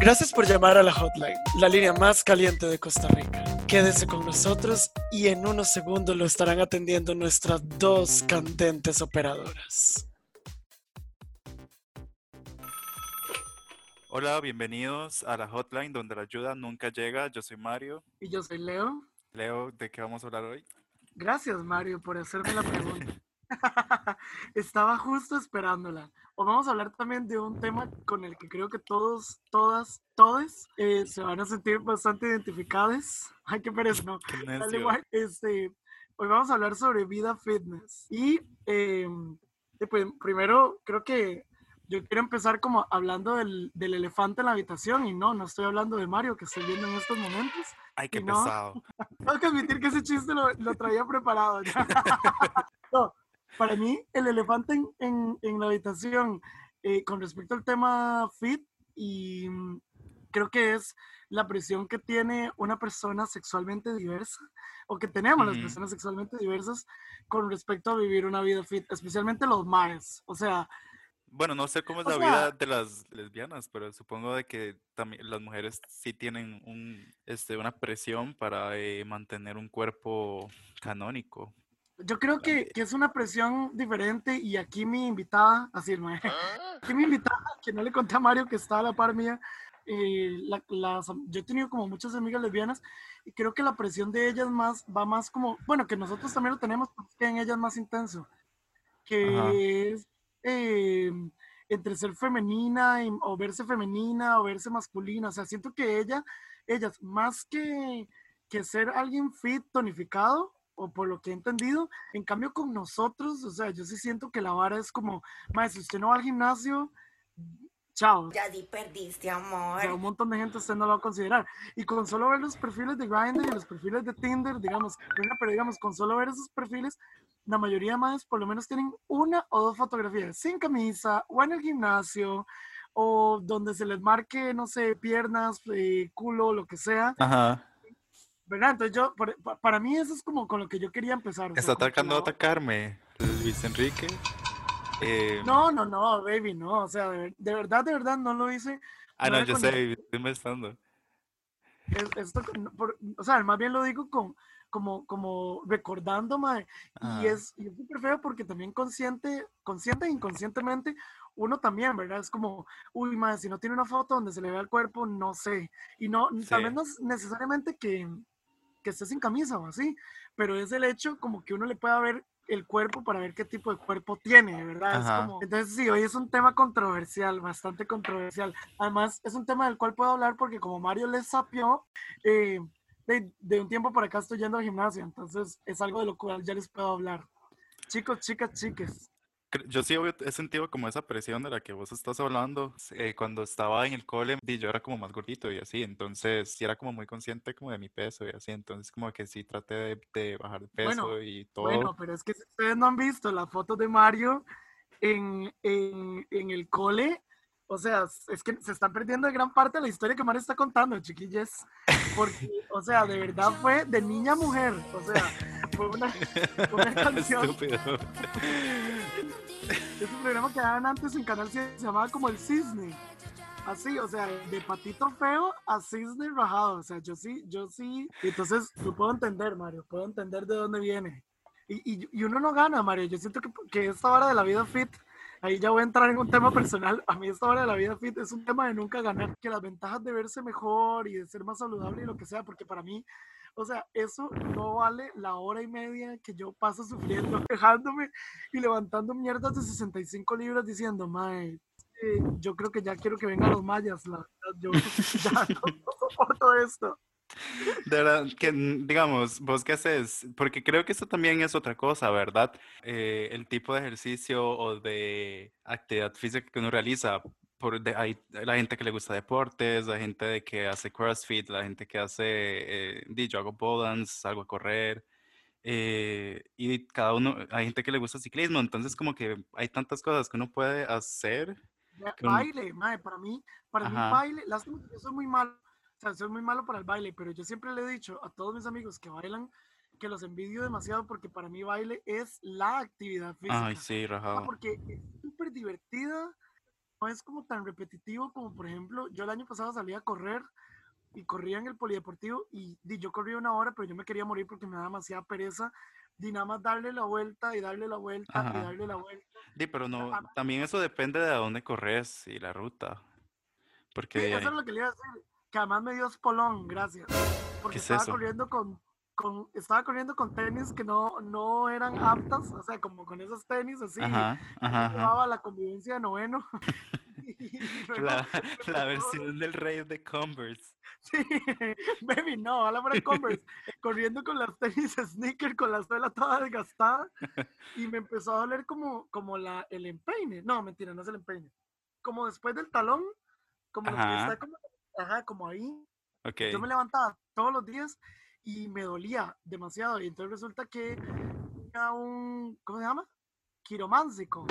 Gracias por llamar a la hotline, la línea más caliente de Costa Rica. Quédese con nosotros y en unos segundos lo estarán atendiendo nuestras dos candentes operadoras. Hola, bienvenidos a la hotline donde la ayuda nunca llega. Yo soy Mario. Y yo soy Leo. Leo, ¿de qué vamos a hablar hoy? Gracias, Mario, por hacerme la pregunta. Estaba justo esperándola. O vamos a hablar también de un tema con el que creo que todos, todas, todos eh, se van a sentir bastante identificados. Ay, qué pereza, no. Al igual, este, hoy vamos a hablar sobre vida fitness. Y pues, primero, creo que yo quiero empezar como hablando del, del, elefante en la habitación y no, no estoy hablando de Mario que estoy viendo en estos momentos. Ay, qué no, pesado. Tengo que admitir que ese chiste lo, lo traía preparado. no, para mí, el elefante en, en, en la habitación, eh, con respecto al tema fit, y mm, creo que es la presión que tiene una persona sexualmente diversa, o que tenemos las personas sexualmente diversas con respecto a vivir una vida fit, especialmente los mares. O sea, bueno, no sé cómo es la sea, vida de las lesbianas, pero supongo de que también las mujeres sí tienen un, este, una presión para eh, mantener un cuerpo canónico. Yo creo que, que, es una presión diferente y aquí mi invitada, así no aquí mi invitada, que no le conté a Mario que está a la par mía, eh, la, las, yo he tenido como muchas amigas lesbianas y creo que la presión de ellas más va más como, bueno, que nosotros también lo tenemos, pero que en ellas más intenso, que Ajá. es eh, entre ser femenina y, o verse femenina o verse masculina, o sea, siento que ella, ellas más que, que ser alguien fit, tonificado, o por lo que he entendido. En cambio, con nosotros, o sea, yo sí siento que la vara es como, más si usted no va al gimnasio, chao. Ya di perdiste, amor. O sea, un montón de gente usted no lo va a considerar. Y con solo ver los perfiles de Grindr y los perfiles de Tinder, digamos, pero digamos, con solo ver esos perfiles, la mayoría más por lo menos tienen una o dos fotografías sin camisa o en el gimnasio o donde se les marque, no sé, piernas, eh, culo, lo que sea. Ajá. ¿Verdad? Entonces yo, por, para mí eso es como con lo que yo quería empezar. Está sea, tratando de atacarme, Luis Enrique. Eh... No, no, no, baby, no. O sea, de, de verdad, de verdad, no lo hice. Ah, no, no yo sé, estoy molestando. Es, esto, por, o sea, más bien lo digo con, como, como recordando, mae. Ah. Y es súper feo porque también consciente, consciente e inconscientemente, uno también, ¿verdad? Es como, uy, mae, si no tiene una foto donde se le vea el cuerpo, no sé. Y no, Sí. tal vez no es necesariamente que, que esté sin camisa o así, pero es el hecho como que uno le pueda ver el cuerpo para ver qué tipo de cuerpo tiene, ¿verdad? Es como- entonces sí, hoy es un tema controversial, bastante controversial. Además, es un tema del cual puedo hablar porque como Mario les sapió, eh, de, de un tiempo para acá estoy yendo al gimnasio, entonces es algo de lo cual ya les puedo hablar. Chicos, chicas, chiques. Yo sí obvio, he sentido como esa presión de la que vos estás hablando. Eh, cuando estaba en el cole, di, yo era como más gordito y así, entonces sí era como muy consciente como de mi peso y así, entonces como que sí traté de, de bajar de peso Bueno, y todo. Bueno, pero es que si ustedes no han visto la foto de Mario en, en, en el cole, o sea, es que se están perdiendo de gran parte de la historia que Mario está contando, chiquillos. Porque, o sea, de verdad fue de niña a mujer. O sea, fue una, fue una canción. Estúpido. Ese programa que daban antes en Canal 7 se llamaba como El Cisne. Así, o sea, de patito feo a cisne rajado. O sea, yo sí, yo sí. Entonces, lo puedo entender, Mario. Puedo entender de dónde viene. Y, y, y uno no gana, Mario. Yo siento que, que esta hora de la vida fit, ahí ya voy a entrar en un tema personal. A mí esta hora de la vida fit es un tema de nunca ganar. Que las ventajas de verse mejor y de ser más saludable y lo que sea, porque para mí, o sea, eso no vale la hora y media que yo paso sufriendo, quejándome y levantando mierdas de 65 libras diciendo, mae, eh, yo creo que ya quiero que vengan los mayas, la verdad, yo ya no, no soporto esto. De verdad, que digamos, vos qué haces, porque creo que eso también es otra cosa, ¿verdad? Eh, el tipo de ejercicio o de actividad física que uno realiza. Por de, hay la gente que le gusta deportes, la gente de que hace CrossFit, la gente que hace, eh, di, yo hago pole dance, salgo a correr, eh, y cada uno, hay gente que le gusta ciclismo, entonces como que hay tantas cosas que uno puede hacer. Baile, mae, para mí, para mí Ajá. baile, lástima que yo soy muy malo, o sea, soy muy malo para el baile, pero yo siempre le he dicho a todos mis amigos que bailan que los envidio demasiado porque para mí baile es la actividad física. Ay, sí, rajado. porque es súper divertida no es como tan repetitivo como, por ejemplo, yo el año pasado salí a correr y corría en el polideportivo y, di, yo corría una hora, pero yo me quería morir porque me daba demasiada pereza di nada más darle la vuelta y darle la vuelta y darle la vuelta. Di, pero no, también eso depende de a dónde corres y la ruta. Porque Sí, de eso es lo que le iba a decir. Que además me dio espolón, gracias. Porque es estaba eso? corriendo con, con, estaba corriendo con tenis que no, no eran aptas, o sea, como con esos tenis así. Ajá, ajá, ajá. llevaba la convivencia de noveno. La, la versión del rey de Converse. Sí, baby, no, a la fuera Converse, corriendo con las tenis sneaker, con la suela toda desgastada, y me empezó a doler como, como la, el empeine. No, mentira, no es el empeine. Como después del talón, como lo que Ajá. está como, ajá, como ahí. Ok. Yo me levantaba todos los días y me dolía demasiado. Y entonces resulta que tenía un, ¿cómo se llama? Quiromántico.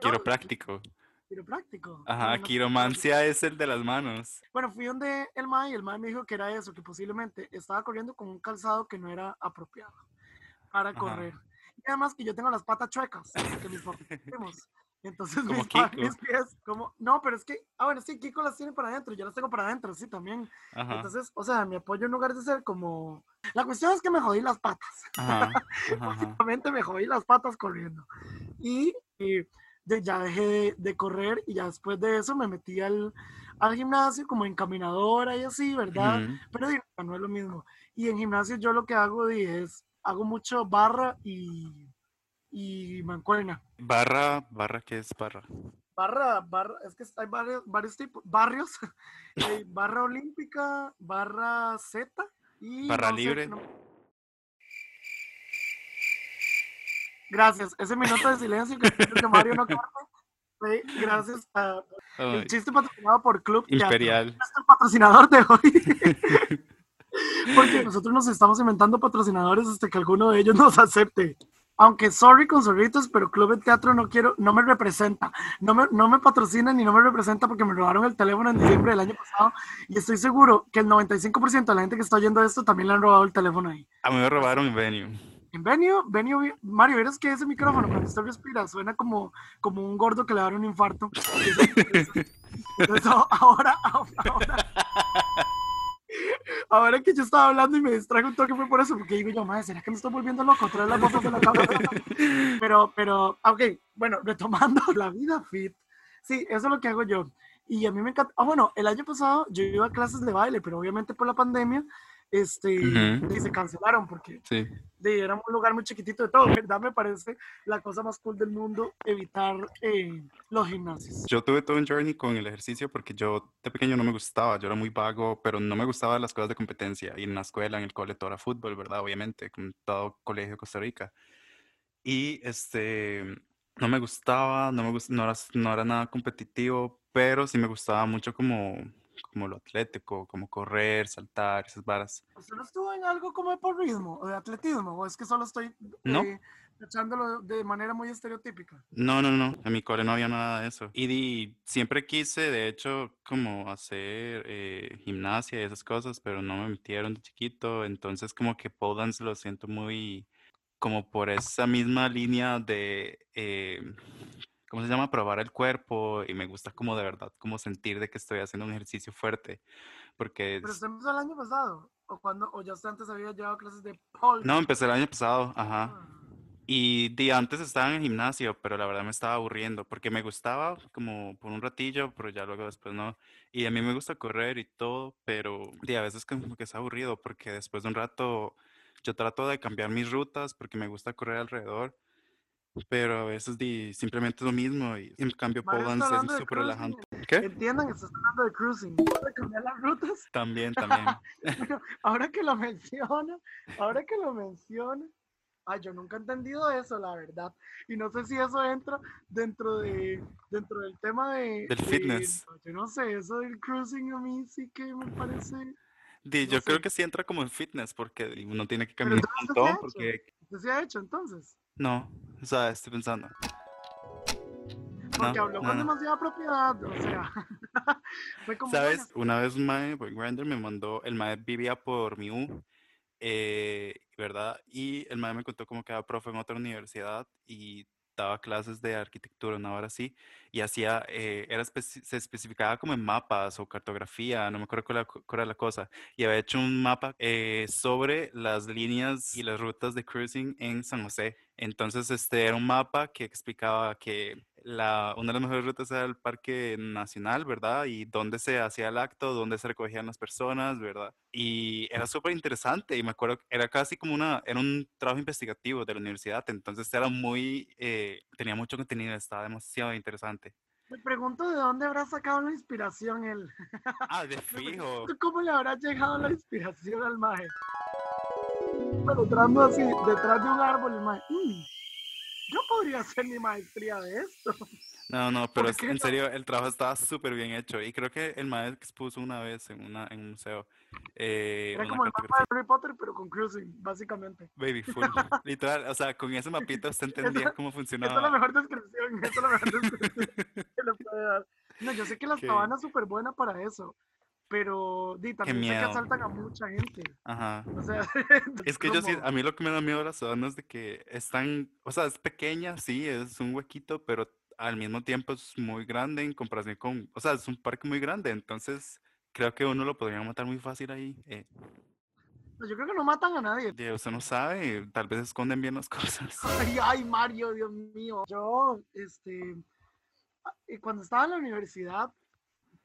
Quiropráctico. Quiropráctico. Ajá, quiromancia es el de las manos. Bueno, fui donde el MAE y el MAE me dijo que era eso, que posiblemente estaba corriendo con un calzado que no era apropiado para Ajá. correr. Y además que yo tengo las patas chuecas, que mis tenemos. Entonces Como mis, pa- Kiko. mis pies, como, no, pero es que, ah, bueno, sí, Kiko las tiene para adentro, yo las tengo para adentro, sí, también. Ajá. Entonces, o sea, mi apoyo en lugar de ser como, la cuestión es que me jodí las patas. Ajá. Ajá. ajá. Básicamente me jodí las patas corriendo. Y, y de- ya dejé de, de correr y ya después de eso me metí al, al gimnasio como encaminadora y así, ¿verdad? Pero di, no es lo mismo. Y en gimnasio yo lo que hago es, hago mucho barra y, y mancuerna. Barra, barra, ¿qué es barra? Barra, barra, es que hay varios, varios tipos, barrios. Hay barra olímpica, barra Z y... Barra no sé, libre. no- Gracias. Ese minuto de silencio que Mario no corte. fue gracias a Ay, el chiste patrocinado por Club Teatro. Imperial. Nuestro patrocinador de hoy. Porque nosotros nos estamos inventando patrocinadores hasta que alguno de ellos nos acepte. Aunque sorry con zorritos, pero Club de Teatro no quiero, no me representa. No me, no me patrocina ni no me representa porque me robaron el teléfono en diciembre del año pasado. Y estoy seguro que el 95% de la gente que está oyendo esto también le han robado el teléfono ahí. A mí me robaron en venue. En Benio, Benio, Mario, ¿vieras que ese micrófono cuando usted respira suena como, como un gordo que le da un infarto? Entonces, ahora, ahora, ahora que yo estaba hablando y me distraje un toque fue por eso, porque digo yo, madre, ¿será que me estoy volviendo loco? Traer las botas de la cabeza. Pero, pero, ok, bueno, retomando la vida fit. Sí, eso es lo que hago yo. Y a mí me encanta. Ah, bueno, el año pasado yo iba a clases de baile, pero obviamente por la pandemia, este, Ujú. y se cancelaron porque Sí. de, era un lugar muy chiquitito de todo, ¿verdad? Me parece la cosa más cool del mundo evitar eh, los gimnasios. Yo tuve todo un journey con el ejercicio porque yo de pequeño no me gustaba, yo era muy vago, pero no me gustaban las cosas de competencia. Y en la escuela, en el cole, todo era fútbol, ¿verdad? Obviamente, como todo colegio de Costa Rica. Y este, no me gustaba, no, me gus- no, era, no era nada competitivo, pero sí me gustaba mucho como, como lo atlético, como correr, saltar, esas varas. ¿Usted no estuvo en algo como de porrismo o de atletismo? ¿O es que solo estoy No. eh, echándolo de manera muy estereotípica? No, no, no, en mi cole no había nada de eso. Y di- siempre quise, de hecho, como hacer eh, gimnasia y esas cosas, pero no me metieron de chiquito. Entonces, como que pole dance lo siento muy, como por esa misma línea de, eh, ¿cómo se llama? Probar el cuerpo y me gusta como de verdad, como sentir de que estoy haciendo un ejercicio fuerte, porque ¿Pero usted empezó el año pasado? ¿O, cuando, o ya usted antes había llevado clases de pole? no, empecé el año pasado, ajá. Ah, Y de antes estaba en el gimnasio, pero la verdad me estaba aburriendo porque me gustaba como por un ratillo, pero ya luego después no. Y a mí me gusta correr y todo, pero de a veces como que es aburrido porque después de un rato yo trato de cambiar mis rutas porque me gusta correr alrededor, pero a veces di, simplemente es lo mismo y en cambio hablando es de súper relajante. ¿Qué? Entiendan, estás hablando de cruising. ¿Puede cambiar las rutas? También, también. Ahora que lo menciona, ahora que lo menciona, ay, yo nunca he entendido eso, la verdad. Y no sé si eso entra dentro de dentro del tema de Del de- fitness. yo no sé, eso del cruising a mí sí que me parece. Di, No yo creo sé. que sí entra como en fitness porque uno tiene que caminar un entonces, ¿qué ha montón porque ¿Usted se ha hecho entonces? no, o sea, estoy pensando. Porque No, habló no, con demasiada propiedad, o sea, fue como. ¿Sabes? Una vez mae por Grindr me mandó, el mae vivía por mi U, eh, ¿verdad? Y el mae me contó como que era profe en otra universidad y daba clases de arquitectura, una hora así, y hacía, eh, era se especificaba como en mapas o cartografía, no me acuerdo cuál, era la cosa, y había hecho un mapa eh, sobre las líneas y las rutas de cruising en San José. Entonces, este era un mapa que explicaba que la, una de las mejores rutas era el Parque Nacional, ¿verdad? Y dónde se hacía el acto, dónde se recogían las personas, ¿verdad? Y era súper interesante y me acuerdo que era casi como una, era un trabajo investigativo de la universidad, entonces era muy, eh, tenía mucho contenido, estaba demasiado interesante. Me pregunto de dónde habrá sacado la inspiración él. Ah, de fijo. ¿Cómo le habrá llegado la inspiración al maje? Pero entrando así, detrás de un árbol, el maje. Mm, yo podría hacer mi maestría de esto. No, no, pero en serio, el trabajo estaba súper bien hecho. Y creo que el maestro expuso una vez en, una, en un museo. Eh, Era como el mapa de Harry Potter, pero con cruising, básicamente. Baby, full. Literal, o sea, con ese mapito usted entendía cómo funcionaba. Esa es la mejor descripción, esa es la mejor descripción que le puede dar. No, yo sé que la sabana es súper buena para eso pero di, también sé que asaltan a mucha gente. Ajá. O sea, es que yo sí, a mí lo que me da miedo de las zonas es de que están, o sea, es pequeña, sí, es un huequito, pero al mismo tiempo es muy grande en comparación con, o sea, es un parque muy grande, entonces creo que uno lo podría matar muy fácil ahí. Eh. Pues yo creo que no matan a nadie. Usted no sabe, tal vez esconden bien las cosas. Ay, ay, Mario, Dios mío. Yo, este, cuando estaba en la universidad,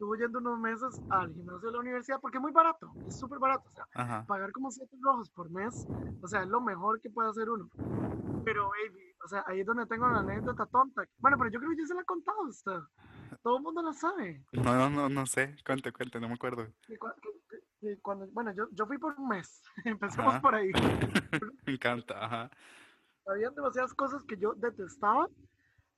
estuve yendo unos meses al gimnasio de la universidad porque es muy barato, es súper barato. O sea, pagar como 7 rojos por mes, o sea, es lo mejor que puede hacer uno. Pero, baby, o sea, ahí es donde tengo la anécdota tonta. Bueno, pero yo creo que ya se la he contado a usted. Todo el mundo la sabe. No, no, no, no sé. Cuente, cuente, no me acuerdo. cuando, bueno, yo, yo fui por un mes. Empecemos por ahí. me encanta, ajá. Habían demasiadas cosas que yo detestaba,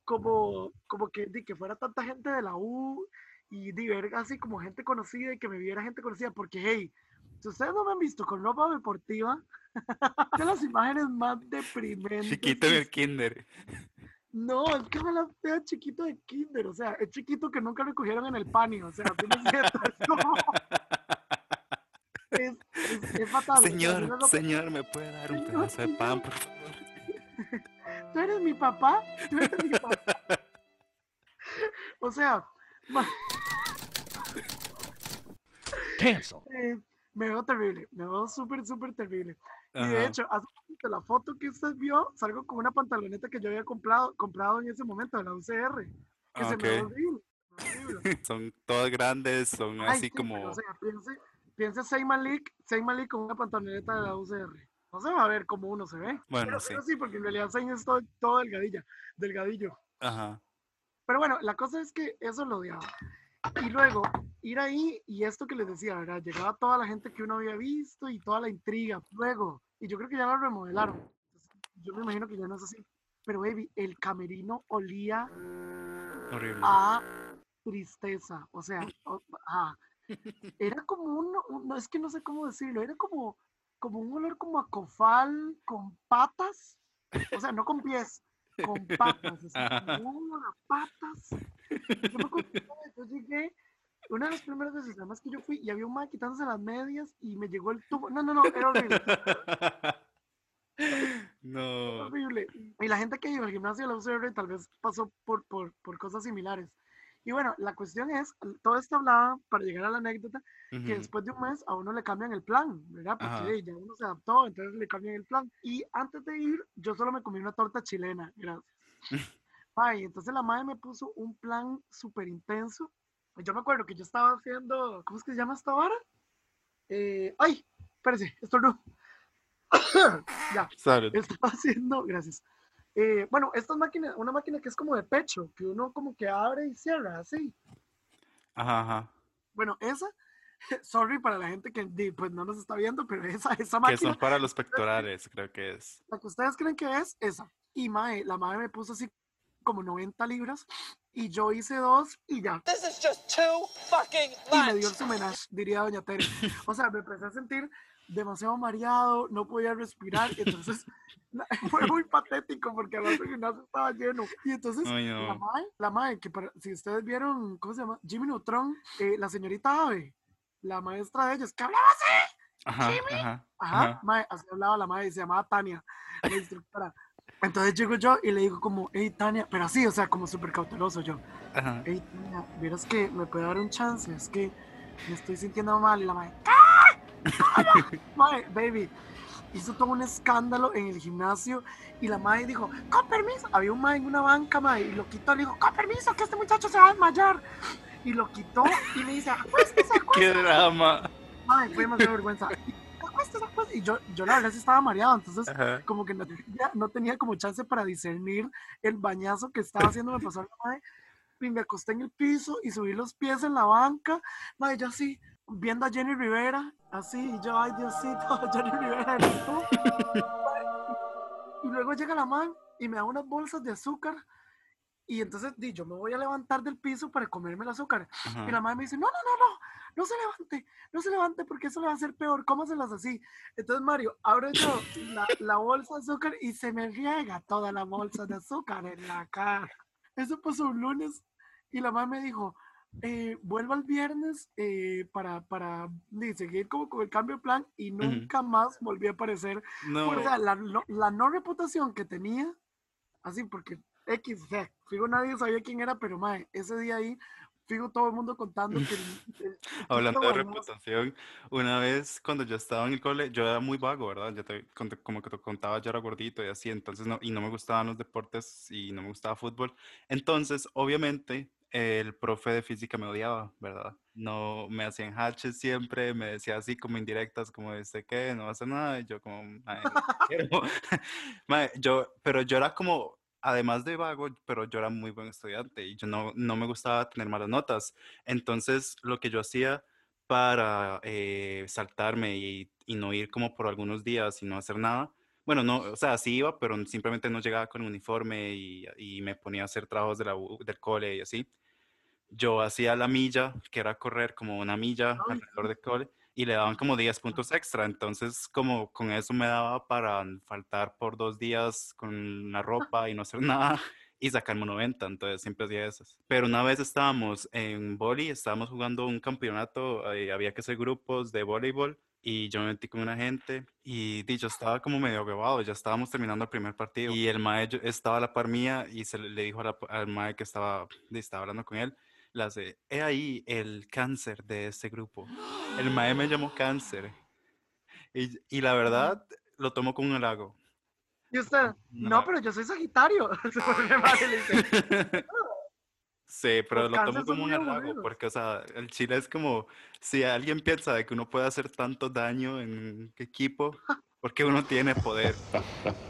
como, como que, que fuera tanta gente de la U y de ver así como gente conocida y que me viera gente conocida, porque hey, si ustedes no me han visto con ropa deportiva, de las imágenes más deprimentes. Chiquito en el kinder. No, es que me la vea chiquito de kinder, o sea, es chiquito que nunca recogieron en el panio, o sea, es, es, es, fatal. Señor, señor, ¿me puede dar un pedazo de pan, por favor? ¿Tú eres mi papá? ¿Tú eres mi papá? O sea, Cancel. Eh, me veo terrible, me veo súper, súper terrible. Y de hecho, hace la foto que usted vio, salgo con una pantaloneta que yo había comprado, comprado en ese momento de la UCR. Que se me ve horrible. son todas grandes, son así como. O sea, piense, piense Seyman League, con una pantaloneta de la UCR. No se va a ver cómo uno se ve. Bueno, sí. sí, porque en realidad Seyman es todo, todo delgadilla, delgadillo. Ajá. Pero bueno, la cosa es que eso lo odiaba. Y luego, ir ahí y esto que les decía, ¿verdad? Llegaba toda la gente que uno había visto y toda la intriga. Luego, y yo creo que ya lo remodelaron. yo me imagino que ya no es así. Pero, baby, el camerino olía a tristeza. O sea, era como un, no es que no sé cómo decirlo, era como, como un olor como a cofal con patas. O sea, no con pies, con patas, así, como patas. Yo me acuerdo yo llegué, una de las primeras veces, además que yo fui y había un man quitándose las medias y me llegó el tubo. No, no, no, era horrible. No. horrible. Y la gente que iba al gimnasio de la UCR tal vez pasó por, por, por cosas similares. Y bueno, la cuestión es, todo esto hablaba, para llegar a la anécdota, que después de un mes a uno le cambian el plan, ¿verdad? Porque ya uno se adaptó, entonces le cambian el plan. Y antes de ir, yo solo me comí una torta chilena, gracias. Ay, entonces la madre me puso un plan súper intenso. Yo me acuerdo que yo estaba haciendo, ¿cómo es que se llama esta vara? Eh, ay, espérese, esto no. ya. Estaba haciendo, gracias. Eh, bueno, esta máquina, una máquina que es como de pecho, que uno como que abre y cierra, así. Ajá, ajá. Bueno, esa, sorry para la gente que pues no nos está viendo, pero esa, esa máquina. Que son para los pectorales, creo que es. La que ustedes creen que es, esa. Y mae, la madre me puso así como 90 libras y yo hice dos y ya. This is just too fucking Y me dio el sumenage, diría Doña Tere. O sea, me empecé a sentir demasiado mareado, no podía respirar, y entonces fue muy patético porque el gimnasio estaba lleno. Y entonces la madre, la madre, que si ustedes vieron, ¿cómo se llama? Jimmy Neutron, eh, la señorita Ave, la maestra de ellos, que hablaba así. Ajá, Jimmy. Ajá, ajá. así hablaba la madre, se llamaba Tania, la instructora. Entonces llego yo y le digo como, hey Tania, pero así, o sea, como súper cauteloso yo. Ajá. Hey Tania, vieras que me puede dar un chance, es que me estoy sintiendo mal. Y la madre, ¡ah! Mae, baby, hizo todo un escándalo en el gimnasio y la madre dijo, con permiso. Había un mae en una banca, mae, y lo quitó, le dijo, con permiso, que este muchacho se va a desmayar. Y lo quitó y me dice, acuéstese, Qué acuéstese. drama. Mae, fue demasiada vergüenza. Y, acuéstese. Y yo, yo la verdad sí estaba mareado, entonces Ajá. como que no tenía, no tenía como chance para discernir el bañazo que estaba haciendo me pasó la madre, y me acosté en el piso y subí los pies en la banca, madre, yo así, viendo a Jenny Rivera, así, y yo, ay Diosito, Jenny Rivera, y luego llega la man y me da unas bolsas de azúcar, y entonces di, yo me voy a levantar del piso para comerme el azúcar, Ajá. y la madre me dice, no, no, no, no, no se levante, no se levante porque eso le va a hacer peor, cómaselas así. Entonces, Mario, abro yo la, la bolsa de azúcar y se me riega toda la bolsa de azúcar en la cara. Eso pasó un lunes y la mamá me dijo, eh, vuelva el viernes eh, para, para ni, seguir como con el cambio de plan y nunca más volví a aparecer. No. O sea, la, la no reputación que tenía, así porque X, o sea, fijo nadie sabía quién era, pero mae, ese día ahí, fijo todo el mundo contando que el- el Hablando de reputación, una vez cuando yo estaba en el cole, yo era muy vago, ¿verdad? Yo te, como que te contaba, yo era gordito y así, entonces no, y no me gustaban los deportes y no me gustaba fútbol. Entonces, obviamente, el profe de física me odiaba, ¿verdad? No me hacían hatches siempre, me decía así como indirectas, como este qué, no hacer nada, y yo como, "Mae, no quiero". Mae, yo, pero yo era como, además de vago, pero yo era muy buen estudiante y yo no, no me gustaba tener malas notas. Entonces, lo que yo hacía para eh, saltarme y, y no ir como por algunos días y no hacer nada, bueno, no, o sea, sí iba, pero simplemente no llegaba con uniforme y, y me ponía a hacer trabajos de la del cole y así. Yo hacía la milla, que era correr como una milla alrededor del cole, y le daban como 10 puntos extra. Entonces, como con eso me daba para faltar por dos días con la ropa y no hacer nada y sacarme un 90. Entonces, siempre hacía esas. Pero una vez estábamos en boli, estábamos jugando un campeonato, eh, había que hacer grupos de voleibol. Y yo me metí con una gente y yo estaba como medio huevado, ya estábamos terminando el primer partido. Y el mae estaba a la par mía y se le, dijo la- al mae que estaba, estaba hablando con él, le hace, he ahí el cáncer de este grupo. El mae me llamó cáncer. Y, y la verdad, lo tomo con un halago. Y usted, no, No. pero yo soy Sagitario. Dice, Sí, pero Los lo tomo como un halago, porque, o sea, el chile es como, si alguien piensa de que uno puede hacer tanto daño en equipo, porque uno tiene poder.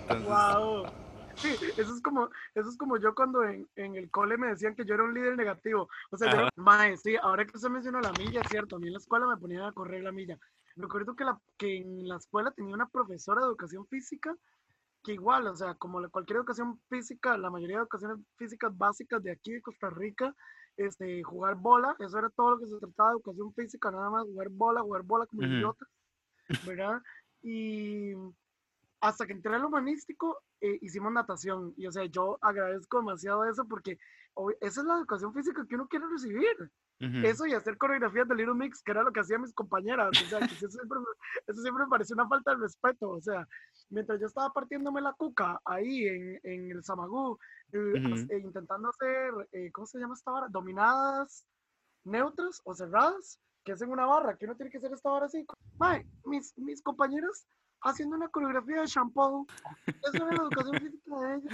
Entonces, wow. Sí, eso es como, eso es como yo cuando en, en el cole me decían que yo era un líder negativo. O sea, yo era- mae, sí, ahora que usted mencionó la milla, es cierto, a mí en la escuela me ponían a correr la milla. Recuerdo que, la, que en la escuela tenía una profesora de educación física que igual, o sea, como la- cualquier educación física, la mayoría de educaciones físicas básicas de aquí de Costa Rica, este, jugar bola, eso era todo lo que se trataba de educación física, nada más jugar bola, jugar bola como Ujú. idiota, ¿verdad? Y hasta que entré al humanístico, eh, hicimos natación. Y o sea, yo agradezco demasiado eso porque esa es la educación física que uno quiere recibir. ujú. Eso y hacer coreografías de Little Mix, que era lo que hacían mis compañeras. O sea, que eso siempre, eso siempre me pareció una falta de respeto. O sea, mientras yo estaba partiéndome la cuca ahí en, en el Samagú, eh, Ujú. as- eh, intentando hacer, eh, ¿cómo se llama esta vara? Dominadas neutras o cerradas, que hacen una barra, que uno tiene que hacer esta barra así. Mae, mis, mis compañeras haciendo una coreografía de shampoo. Eso era la educación física de ellas.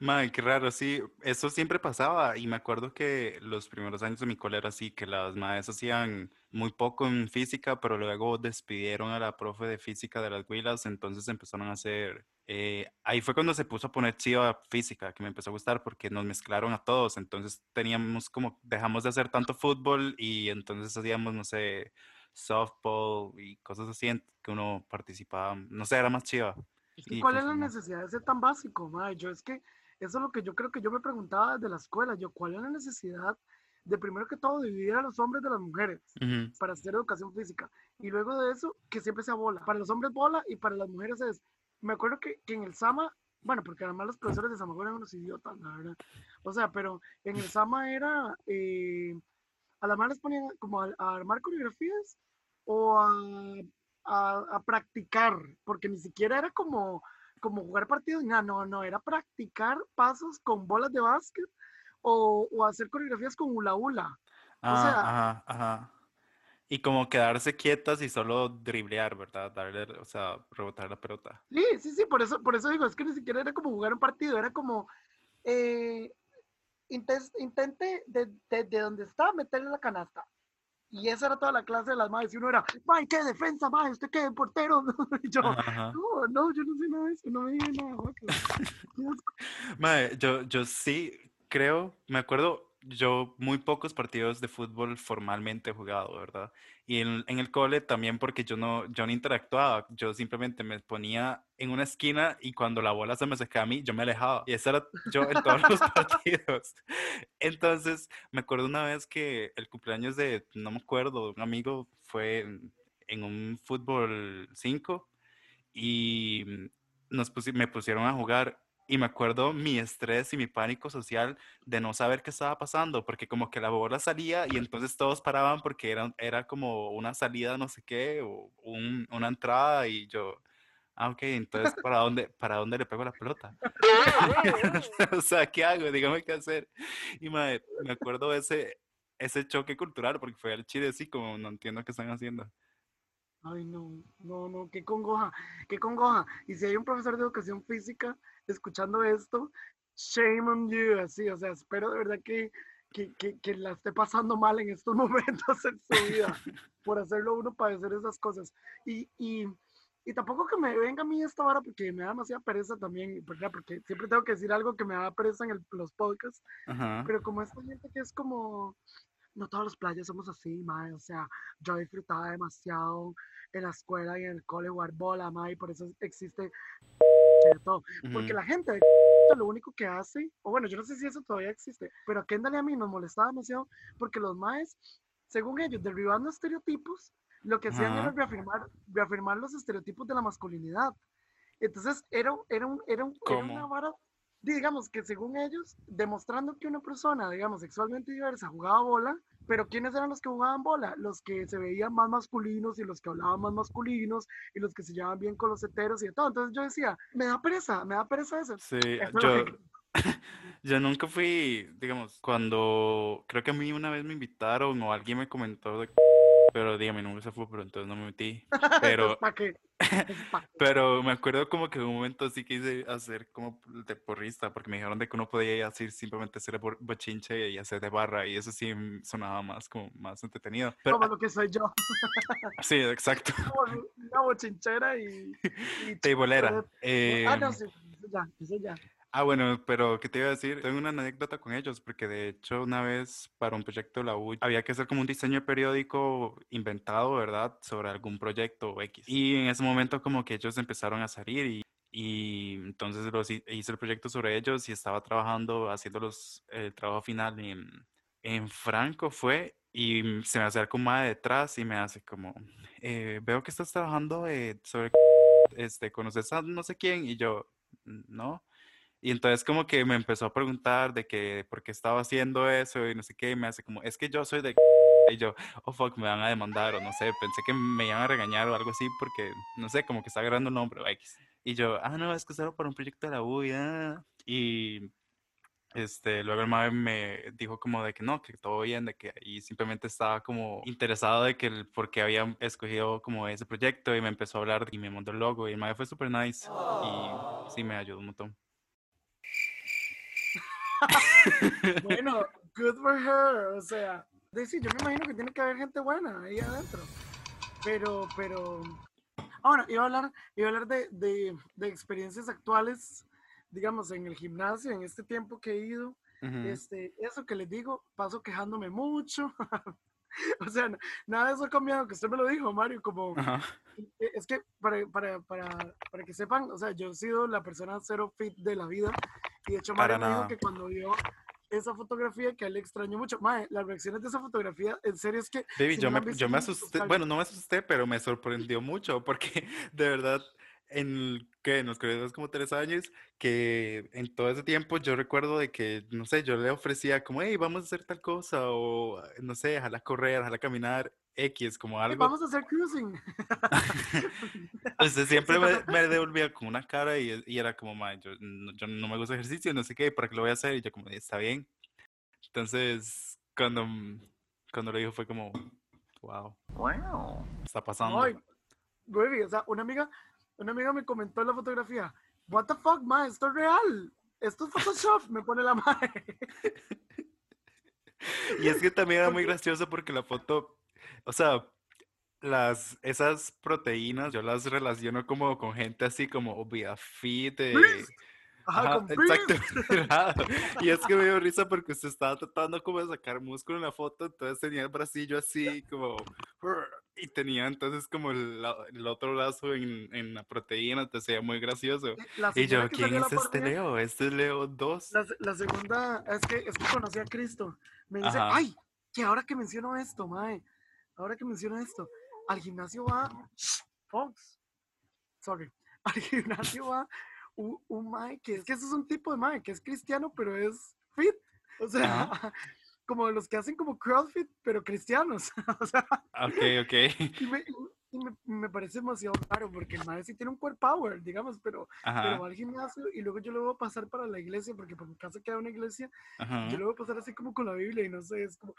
Mae, qué raro, sí, eso siempre pasaba y me acuerdo que los primeros años de mi cole era así, que las maestras hacían muy poco en física, pero luego despidieron a la profe de física de las Huilas, entonces empezaron a hacer, eh, ahí fue cuando se puso a poner chiva física, que me empezó a gustar porque nos mezclaron a todos, entonces teníamos como, dejamos de hacer tanto fútbol y entonces hacíamos, no sé, softball y cosas así en que uno participaba, no sé, era más chiva. Y ¿Cuál es la necesidad de ser tan básico, mae? Yo es que eso es lo que yo creo que yo me preguntaba desde la escuela. Yo, ¿cuál es la necesidad de primero que todo dividir a los hombres de las mujeres Ujú, para hacer educación física? Y luego de eso, que siempre sea bola. Para los hombres bola y para las mujeres es... Me acuerdo que, que en el Sama, bueno, porque además los profesores de Sama eran unos idiotas, la verdad. O sea, pero en el Sama era... eh, a las más les ponían como a, a armar coreografías o a, a- a practicar, porque ni siquiera era como, como jugar partidos, no, no, no, era practicar pasos con bolas de básquet o, o hacer coreografías con hula hula. Ah, sea- ajá, ajá. Y como quedarse quietas y solo driblear, ¿verdad? Darle, o sea, rebotar la pelota. Sí, sí, sí, por eso, por eso digo, es que ni siquiera era como jugar un partido, era como eh, intente de, de, de donde está meterle la canasta. Y esa era toda la clase de las madres. Y uno era, ¡May, qué defensa, mae! ¿Usted qué portero? y yo, Ajá, no, no, yo no sé nada de eso, no me digan nada. guácala". Qué asco. Mae, yo, yo sí creo, me acuerdo, yo muy pocos partidos de fútbol formalmente he jugado, ¿verdad? Y en, el cole también porque yo no, yo no interactuaba, yo simplemente me ponía en una esquina y cuando la bola se me acercaba a mí, yo me alejaba. Y eso era yo en todos los partidos. Entonces, me acuerdo una vez que el cumpleaños de, no me acuerdo, un amigo fue en, en un fútbol 5 y mm, nos pusi- me pusieron a jugar y me acuerdo mi estrés y mi pánico social de no saber qué estaba pasando, porque como que la bola salía y entonces todos paraban porque era, era como una salida no sé qué o un- una entrada y yo, ah, ok, entonces ¿para dónde, para dónde le pego la pelota? o sea, ¿qué hago? Dígame qué hacer. Y mae, me acuerdo ese, ese choque cultural porque fue al Chile así como no entiendo qué están haciendo. Ay, no, no, no, qué congoja, qué congoja. Y si hay un profesor de educación física escuchando esto, shame on you, así, o sea, espero de verdad que, que, que, que la esté pasando mal en estos momentos en su vida por hacerlo uno padecer esas cosas. Y, y, y tampoco que me venga a mí esta vara porque me da demasiada pereza también, ¿verdad? Porque siempre tengo que decir algo que me da pereza en el- los podcasts, Ajá. pero como esta gente que es como, no todas las playas somos así, mae, o sea, yo disfrutaba demasiado en la escuela y en el cole jugar bola, mae, por eso existe todo. Porque ujú. la gente de lo único que hace, o bueno, yo no sé si eso todavía existe, pero a Kendall y a mí nos molestaba demasiado porque los maes, según ellos, derribando estereotipos, lo que hacían era Ajá. reafirmar, reafirmar los estereotipos de la masculinidad. Entonces, era, era, un, era, un- era una vara, digamos que según ellos, demostrando que una persona, digamos, sexualmente diversa jugaba bola, pero ¿quiénes eran los que jugaban bola? Los que se veían más masculinos y los que hablaban más masculinos y los que se llevaban bien con los heteros y de todo. Entonces yo decía, me da pereza, me da pereza eso. Sí, Eso yo, que- yo nunca fui, digamos, cuando creo que a mí una vez me invitaron o alguien me comentó de pero dígame, nunca se fue, pero entonces no me metí. Pero, pero me acuerdo como que en un momento sí quise hacer como de porrista, porque me dijeron de que uno podía así simplemente hacer bor- bochinche y hacer de barra, y eso sí sonaba más como más entretenido. Pero, Como lo que soy yo, sí, exacto, como una bochinchera y... y teibolera. Ah, no, Em, sí, ya, eso ya. Ah, bueno, pero ¿qué te iba a decir? Tengo una anécdota con ellos, porque de hecho una vez para un proyecto de la U había que hacer como un diseño periódico inventado, ¿verdad? Sobre algún proyecto X. Y en ese momento como que ellos empezaron a salir y, y entonces los hi- hice el proyecto sobre ellos y estaba trabajando, haciendo los, el trabajo final en, en Franco fue y se me acerca un mae detrás y me hace como, eh, veo que estás trabajando eh, sobre, este, ¿conoces a no sé quién? Y yo, no. Y entonces como que me empezó a preguntar de que por qué estaba haciendo eso y no sé qué, y me hace como, es que yo soy de... Y yo, oh fuck, me van a demandar o no sé, pensé que me iban a regañar o algo así porque, no sé, como que está agarrando un nombre o X. Y yo, ah, no, es que solo para un proyecto de la U y, ah". Y este, luego el mae me dijo como de que no, que todo bien, de que ahí simplemente estaba como interesado de que por qué había escogido como ese proyecto y me empezó a hablar y me mandó el logo y el mae fue súper nice y sí me ayudó un montón. Bueno, good for her, o sea, de sí, yo me imagino que tiene que haber gente buena ahí adentro, pero, pero, ahora, iba a hablar, iba a hablar de, de, de experiencias actuales, digamos, en el gimnasio, en este tiempo que he ido, Ujú. este, eso que les digo, paso quejándome mucho, o sea, nada de eso ha cambiado, que usted me lo dijo, Mario, como, Ajá. eh, es que para, para, para, para que sepan, o sea, yo he sido la persona cero fit de la vida y de hecho Mario me dijo que cuando vio esa fotografía que a él le extrañó mucho, Mae, las reacciones de esa fotografía, en serio es que Baby, si yo no me, yo me que asusté, bueno, no me asusté, pero me sorprendió mucho porque de verdad, en, ¿qué? nos conocemos como tres años, que en todo ese tiempo yo recuerdo de que, no sé, yo le ofrecía como, hey, vamos a hacer tal cosa, o no sé, ojalá correr, ojalá caminar, X, como "Ey, algo. Vamos a hacer cruising. Usted siempre me, me devolvía con una cara y, y era como, "Ma, yo, no- yo no me gusta ejercicio, no sé qué, ¿para qué lo voy a hacer? Y yo como, está bien. Entonces, cuando, mm, cuando lo dijo fue como, wow, Wow. está pasando. Ay, baby, o sea, una amiga, una amiga me comentó en la fotografía, what the fuck, ma, esto es real. Esto es Photoshop, me pone la madre. Y es que también era muy gracioso porque la foto, o sea, las, esas proteínas yo las relaciono como con gente así como obvia fit. Beast. Ajá, Ajá, exacto. Y es que me dio risa porque usted estaba tratando como de sacar músculo en la foto, entonces tenía el bracillo así como... Y tenía entonces como el, el otro brazo en, en la proteína, entonces se veía muy gracioso. Y yo, ¿quién es este mía, Leo? Este es Leo 2. La, la segunda, es que, es que conocí a Cristo. Me dice, Ajá. ay, que ahora que menciono esto, mae, ahora que menciono esto, al gimnasio va, Fox, sorry, al gimnasio va un, un mae que es que ese es un tipo de mae que es cristiano, pero es fit. O sea, como los que hacen como CrossFit, pero cristianos. o sea, Ok, ok. y me, y me, me parece demasiado raro porque el mae sí tiene un core power, digamos, pero, pero va al gimnasio y luego yo lo voy a pasar para la iglesia, porque por mi casa queda una iglesia ajá. yo lo voy a pasar así como con la Biblia y no sé, es como,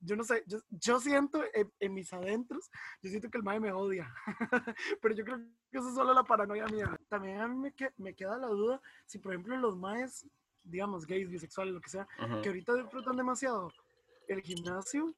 yo no sé, yo, yo siento en, en mis adentros, yo siento que el mae me odia, pero yo creo que eso es solo la paranoia mía. También a mí me, que- me queda la duda si, por ejemplo, los maes, digamos, gays, bisexuales, lo que sea, ajá. que ahorita disfrutan demasiado el gimnasio,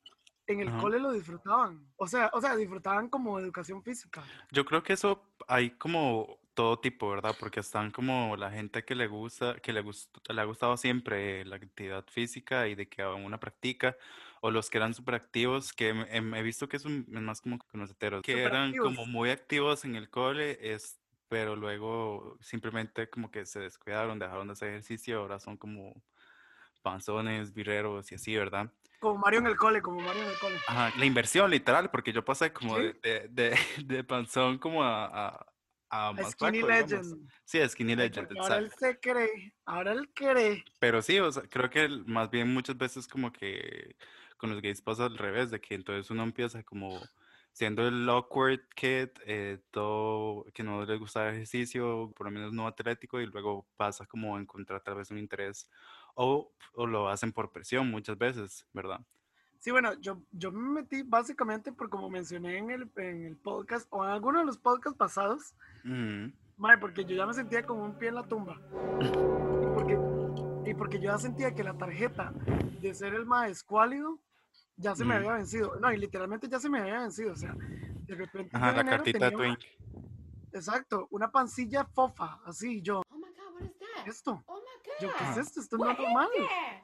en el Ajá. cole lo disfrutaban, o sea, o sea, disfrutaban como educación física. Yo creo que eso hay como todo tipo, ¿verdad? Porque están como la gente que le gusta, que le gust- le ha gustado siempre la actividad física y de que aún una practica, o los que eran súper activos, que em- em- he visto que son más como con los heteros, que eran como muy activos en el cole, es, pero luego simplemente como que se descuidaron, dejaron de hacer ejercicio, ahora son como panzones, birreros y así, ¿verdad? Como Mario en el cole, como Mario en el cole. Ajá, la inversión literal, porque yo pasé como Sí. de, de, de, panzón como a, a, a A Skinny flaco, digamos. Legend. Sí, a Skinny Legend, porque ahora él se cree, ahora él cree. Pero sí, o sea, creo que más bien muchas veces como que con los gays pasa al revés, de que entonces uno empieza como siendo el awkward kid, eh, todo que no le gusta el ejercicio, por lo menos no atlético, y luego pasa como a encontrar tal vez un interés, o, o lo hacen por presión muchas veces, ¿verdad? Sí, bueno, yo, yo me metí básicamente por como mencioné en el, en el podcast o en alguno de los podcasts pasados, Ujú, mae, porque yo ya me sentía como un pie en la tumba. Y porque, y porque yo ya sentía que la tarjeta de ser el más escuálido ya se me había vencido. No, y literalmente ya se me había vencido. O sea, de repente. Ajá, la cartita de tenía una- Twink. exacto, una pancilla fofa, así, yo, Oh my god, what is that? esto, Oh yo, ¿qué es esto? Esto no es normal.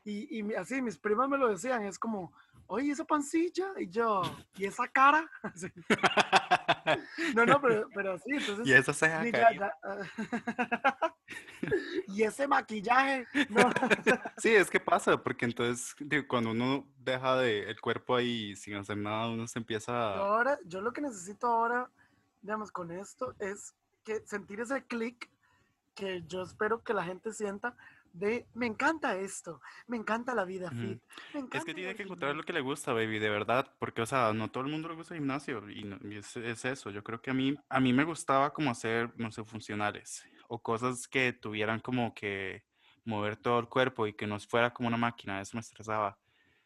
Y, y así mis primas me lo decían, es como, oye, esa pancilla, y yo, ¿y esa cara? Así. No, no, pero, pero sí, entonces. y esa ceja sí, caída. ya, y ese maquillaje, no, Sí, es que pasa, porque entonces digo, cuando uno deja de, el cuerpo ahí sin hacer nada, uno se empieza a... ahora, yo lo que necesito ahora, digamos, con esto es que sentir ese clic que yo espero que la gente sienta de, me encanta esto, me encanta la vida fit, me Es encanta que ir tiene que encontrar lo gimnasio". que le gusta, baby, de verdad, porque, o sea, no todo el mundo le gusta el gimnasio y, no- y es, es eso. Yo creo que a mí, a mí me gustaba como hacer, no sé, funcionales o cosas que tuvieran como que mover todo el cuerpo y que no fuera como una máquina, eso me estresaba.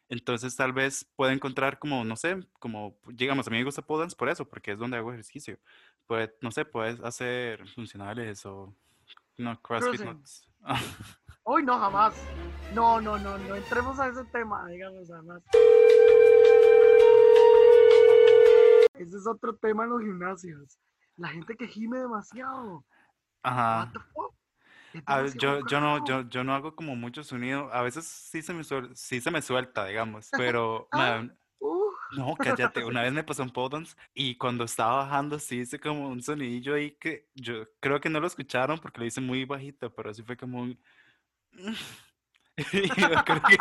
Entonces, tal vez pueda encontrar como, no sé, como, digamos, a mí me gusta pole dance por eso, porque es donde hago ejercicio. Pues, no sé, puedes hacer funcionales o, no, CrossFit. no- Uy, no, jamás. No, no, no, no entremos a ese tema, digamos, jamás. Ese es otro tema en los gimnasios. La gente que gime demasiado. Ajá. A yo, yo, no, yo, yo no hago como mucho sonido. A veces sí se me, suel- sí se me suelta, digamos. Pero, Ah. man, Uh, no, cállate. Una vez me pasó un dance y cuando estaba bajando sí hice como un sonidillo ahí que yo creo que no lo escucharon porque lo hice muy bajito, pero sí fue como un... Yo creo que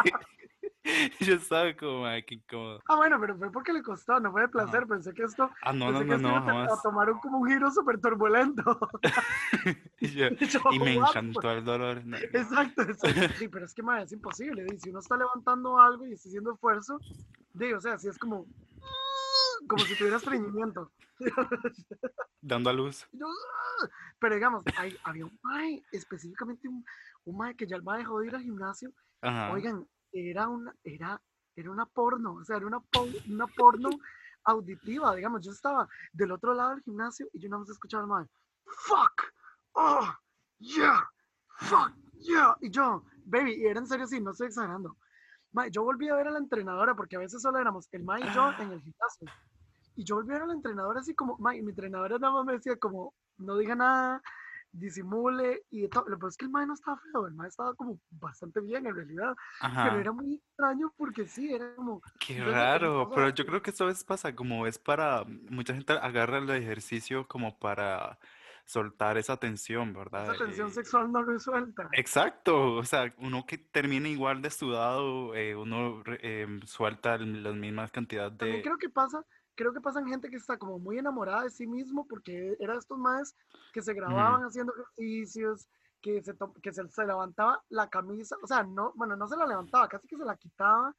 yo estaba como, ay, qué incómodo. ah, bueno, pero fue porque le costó, no fue de placer. Pensé que esto, Ah, no, no, no, no, iba a te- a jamás. tomar un, como un giro súper turbulento. Y, yo- Y yo, y me encantó el dolor. no, Exacto, exacto. Sí, pero es que, madre, es imposible. Si uno está levantando algo y está haciendo esfuerzo, di, o sea, si es como... como si tuviera estreñimiento. Dando a luz. "Ah". pero digamos, hay, había un mae, específicamente un, un mae que ya el mae dejó de ir al gimnasio. Ajá. Oigan, era una, era, era una porno, o sea, era una, una porno auditiva, digamos. Yo estaba del otro lado del gimnasio y yo nada más escuchaba al mae, fuck, oh, yeah, fuck, yeah. Y yo, baby, y era en serio así, no estoy exagerando. Mae, yo volví a ver a la entrenadora porque a veces solo éramos el mae y yo en el gimnasio. Y yo volví a ver a la entrenadora así como, y mi entrenadora nada más me decía como, no diga nada, disimule y de todo. Lo peor es que el mae no estaba feo, el mae estaba como bastante bien en realidad, pero Ajá. era muy extraño porque sí, era como, Qué raro, pero yo creo que eso a veces pasa como es para, mucha gente agarra el ejercicio como para soltar esa tensión, ¿verdad? esa tensión Eh, sexual no resuelta. Exacto, o sea, uno que termina igual de sudado, eh, uno em, suelta el- las mismas cantidades También de... creo que pasa, creo que pasa en gente que está como muy enamorada de sí mismo porque era estos maes que se grababan haciendo ejercicios, que se, que se, se levantaba la camisa, o sea, no, bueno, no se la levantaba, casi que se la quitaba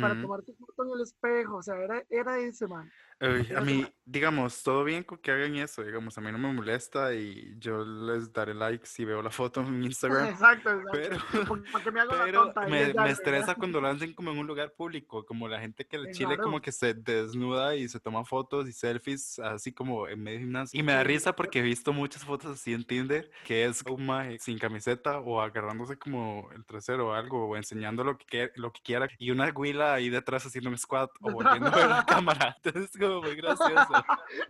para Ujú. tomarte foto en el espejo, o sea, era, era ese man. Uy, a mí, digamos, todo bien con que hagan eso, digamos, a mí no me molesta y yo les daré like si veo la foto en Instagram, Exacto, exacto. pero, Para que me haga la pero tonta. ahí me, de me estresa cuando lo hacen como en un lugar público, como la gente que en Chile como claro. que se desnuda y se toma fotos y selfies así como en medio de gimnasio. Y me da risa porque he visto muchas fotos así en Tinder, que es un maje sin camiseta o agarrándose como el trasero o algo, o enseñando lo que, lo que quiera, y una güila ahí detrás haciendo un squat o volviendo a la cámara. Entonces muy gracioso.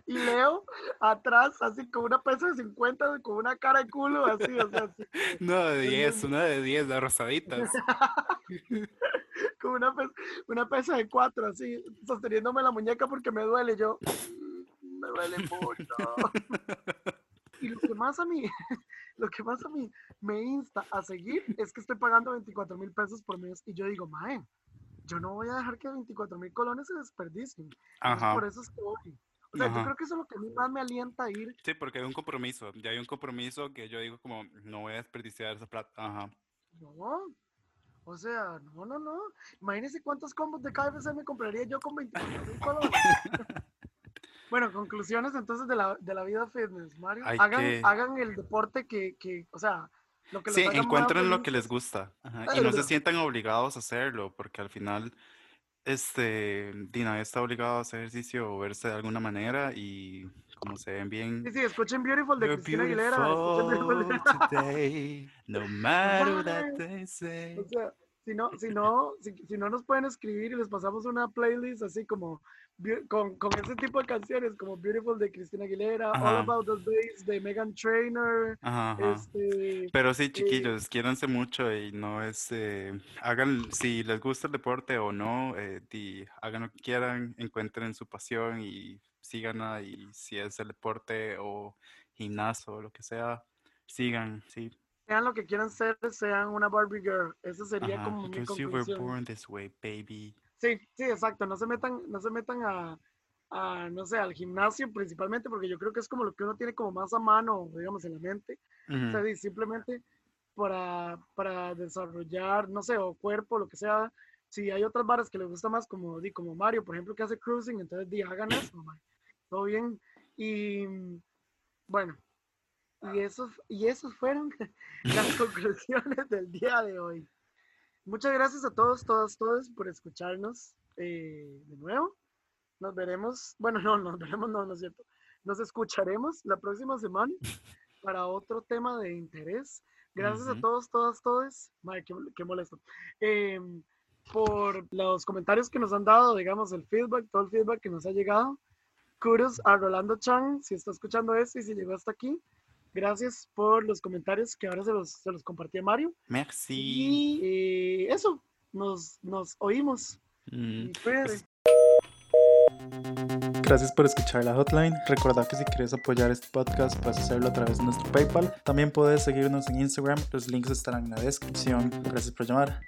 Y Leo atrás, así con una pesa de 50, con una cara de culo, así, o sea, así, Una de Es 10, muy- una de 10, de rosaditas. con una pesa, una pesa de 4, así, sosteniéndome la muñeca porque me duele. Yo, "Mm, me duele mucho. Y lo que más a mí, lo que más a mí me insta a seguir es que estoy pagando 24 mil pesos por mes y yo digo, mae, yo no voy a dejar que 24 mil colones se desperdicien. Ajá. por eso es que voy. O sea, yo creo que eso es lo que a mí más me alienta a ir. Sí, porque hay un compromiso. Ya hay un compromiso que yo digo como, no voy a desperdiciar esa plata. Ajá. No. O sea, no, no, no. Imagínense cuántos combos de KFC me compraría yo con 24 mil colones. bueno, conclusiones entonces de la, de la vida fitness, Mario. Hagan, que- hagan el deporte que, que, o sea, lo que Sí, encuentren lo que les gusta. Ajá, Y no se sientan obligados a hacerlo, porque al final, este, di, nadie está obligado a hacer ejercicio o verse de alguna manera y como se ven bien. Sí, sí, escuchen Beautiful de You're Cristina Aguilera. today, no matter what Mae. they say. O sea, si no, si no, si, si no nos pueden escribir y les pasamos una playlist así como con, con ese tipo de canciones como Beautiful de Cristina Aguilera, All Ajá. About the Bass de Megan Trainor, Ajá, ajá. este, Pero sí, chiquillos, quiéranse mucho y no es, eh, hagan, si les gusta el deporte o no, eh, di- hagan lo que quieran, encuentren su pasión y síganla y si es el deporte o gimnasio o lo que sea, sigan, sí. sean lo que quieran ser, sean una Barbie Girl. Esa sería como mi because you were conclusión. born this way, baby. Sí, sí, exacto. No se metan, no se metan a, a, no sé, al gimnasio principalmente, porque yo creo que es como lo que uno tiene como más a mano, digamos, en la mente. O sea, simplemente para, para desarrollar, no sé, o cuerpo, lo que sea. Si hay otras varas que les gusta más, como, di, como Mario, por ejemplo, que hace cruising, entonces di, hagan eso, mae. todo bien. Y bueno, y esos, y esos fueron las conclusiones del día de hoy. Muchas gracias a todos, todas, todos por escucharnos eh, de nuevo. Nos veremos, bueno, no, nos veremos, no, no es cierto. Nos escucharemos la próxima semana para otro tema de interés. Gracias a Ujú. todos, todas, todos. Madre, qué, qué molesto. Em, por los comentarios que nos han dado, digamos, el feedback, todo el feedback que nos ha llegado. Kudos a Rolando Chang, si está escuchando esto y si llegó hasta aquí. Gracias por los comentarios que ahora se los, se los compartí a Mario. Merci. Y eh, eso, nos, nos oímos. Mm. Gracias por escuchar la hotline. Recuerda que si quieres apoyar este podcast puedes hacerlo a través de nuestro PayPal. También puedes seguirnos en Instagram. Los links estarán en la descripción. Gracias por llamar.